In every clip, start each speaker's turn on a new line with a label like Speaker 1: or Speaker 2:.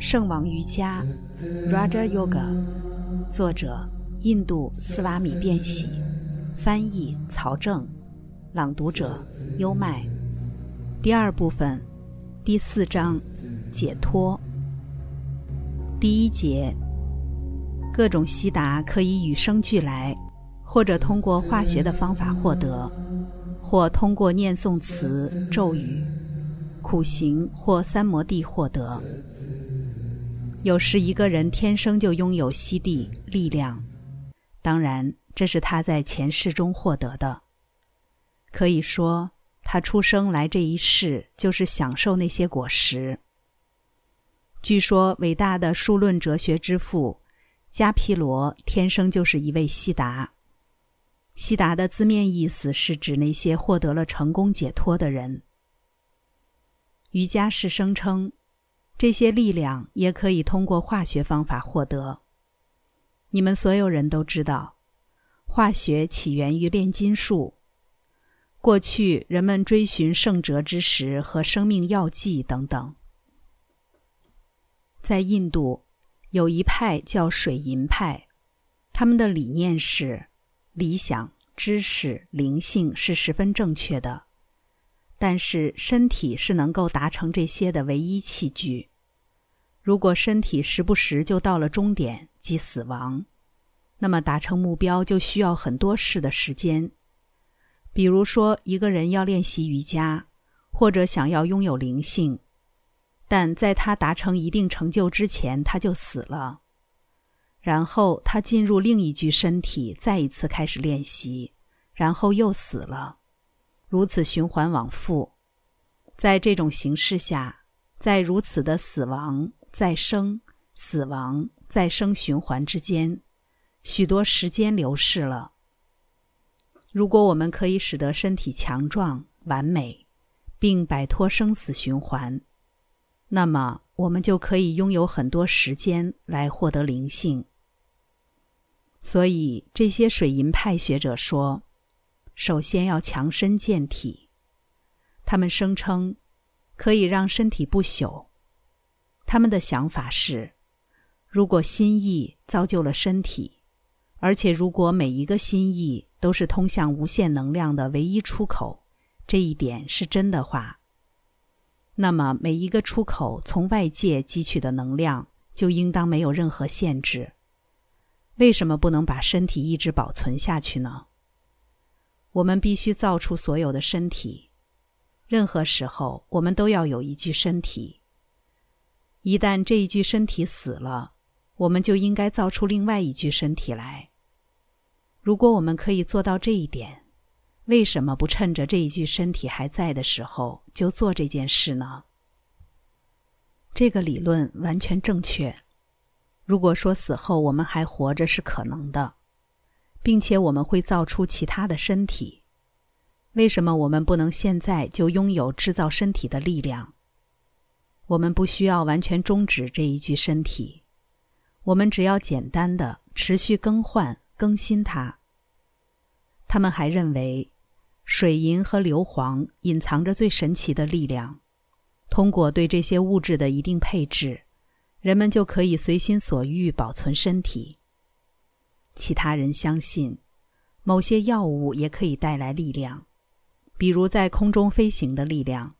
Speaker 1: 圣王瑜伽 （Raja Yoga），作者印度斯瓦米·变喜，翻译曹正，朗读者优麦。第二部分，第四章，解脱。第一节，各种悉达可以与生俱来，或者通过化学的方法获得，或通过念诵词、咒语、苦行或三摩地获得。有时一个人天生就拥有吸地力量，当然这是他在前世中获得的。可以说，他出生来这一世就是享受那些果实。据说，伟大的数论哲学之父加皮罗天生就是一位悉达。悉达的字面意思是指那些获得了成功解脱的人。瑜伽士声称。这些力量也可以通过化学方法获得。你们所有人都知道，化学起源于炼金术。过去人们追寻圣哲之石和生命药剂等等。在印度，有一派叫水银派，他们的理念是：理想、知识、灵性是十分正确的，但是身体是能够达成这些的唯一器具。如果身体时不时就到了终点，即死亡，那么达成目标就需要很多事的时间。比如说，一个人要练习瑜伽，或者想要拥有灵性，但在他达成一定成就之前，他就死了。然后他进入另一具身体，再一次开始练习，然后又死了，如此循环往复。在这种形式下，在如此的死亡。再生、死亡、再生循环之间，许多时间流逝了。如果我们可以使得身体强壮、完美，并摆脱生死循环，那么我们就可以拥有很多时间来获得灵性。所以，这些水银派学者说，首先要强身健体。他们声称，可以让身体不朽。他们的想法是：如果心意造就了身体，而且如果每一个心意都是通向无限能量的唯一出口，这一点是真的话，那么每一个出口从外界汲取的能量就应当没有任何限制。为什么不能把身体一直保存下去呢？我们必须造出所有的身体。任何时候，我们都要有一具身体。一旦这一具身体死了，我们就应该造出另外一具身体来。如果我们可以做到这一点，为什么不趁着这一具身体还在的时候就做这件事呢？这个理论完全正确。如果说死后我们还活着是可能的，并且我们会造出其他的身体，为什么我们不能现在就拥有制造身体的力量？我们不需要完全终止这一具身体，我们只要简单的持续更换、更新它。他们还认为，水银和硫磺隐藏着最神奇的力量。通过对这些物质的一定配置，人们就可以随心所欲保存身体。其他人相信，某些药物也可以带来力量，比如在空中飞行的力量。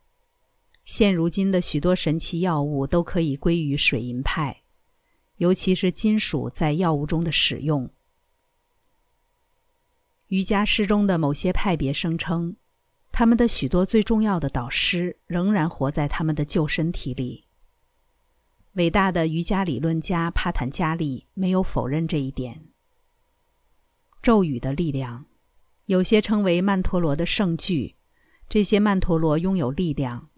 Speaker 1: 现如今的许多神奇药物都可以归于水银派，尤其是金属在药物中的使用。瑜伽师中的某些派别声称，他们的许多最重要的导师仍然活在他们的旧身体里。伟大的瑜伽理论家帕坦加利没有否认这一点。咒语的力量，有些称为曼陀罗的圣句，这些曼陀罗拥有力量。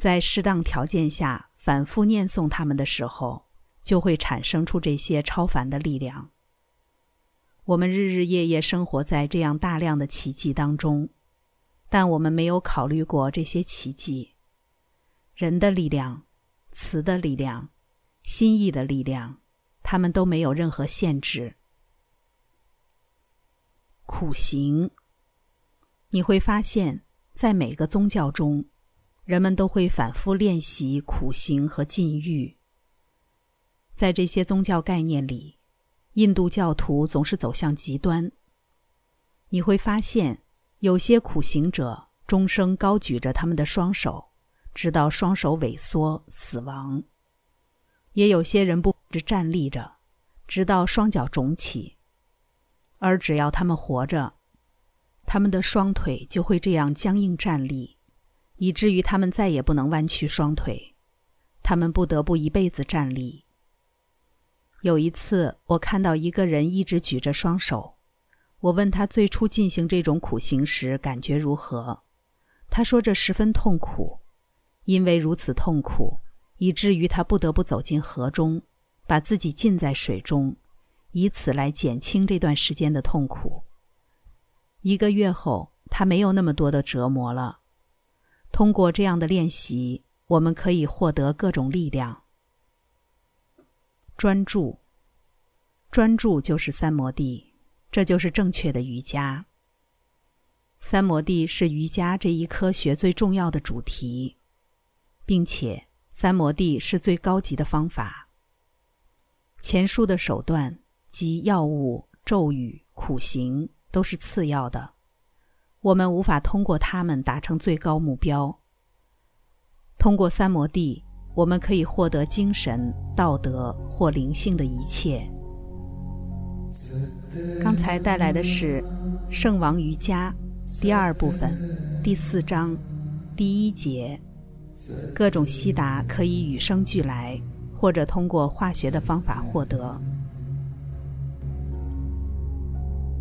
Speaker 1: 在适当条件下反复念诵它们的时候，就会产生出这些超凡的力量。我们日日夜夜生活在这样大量的奇迹当中，但我们没有考虑过这些奇迹。人的力量、词的力量、心意的力量，他们都没有任何限制。苦行，你会发现在每个宗教中。人们都会反复练习苦行和禁欲，在这些宗教概念里，印度教徒总是走向极端。你会发现，有些苦行者终生高举着他们的双手，直到双手萎缩死亡；也有些人不直站立着，直到双脚肿起。而只要他们活着，他们的双腿就会这样僵硬站立，以至于他们再也不能弯曲双腿，他们不得不一辈子站立。有一次，我看到一个人一直举着双手。我问他最初进行这种苦行时感觉如何，他说这十分痛苦，因为如此痛苦，以至于他不得不走进河中，把自己浸在水中，以此来减轻这段时间的痛苦。一个月后，他没有那么多的折磨了。通过这样的练习，我们可以获得各种力量。专注，专注就是三摩地。这就是正确的瑜伽。三摩地是瑜伽这一科学最重要的主题，并且三摩地是最高级的方法。前述的手段及药物、咒语、苦行都是次要的，我们无法通过它们达成最高目标。通过三摩地，我们可以获得精神、道德或灵性的一切。刚才带来的是《圣王瑜伽》第二部分第四章第一节。各种悉达可以与生俱来，或者通过化学的方法获得。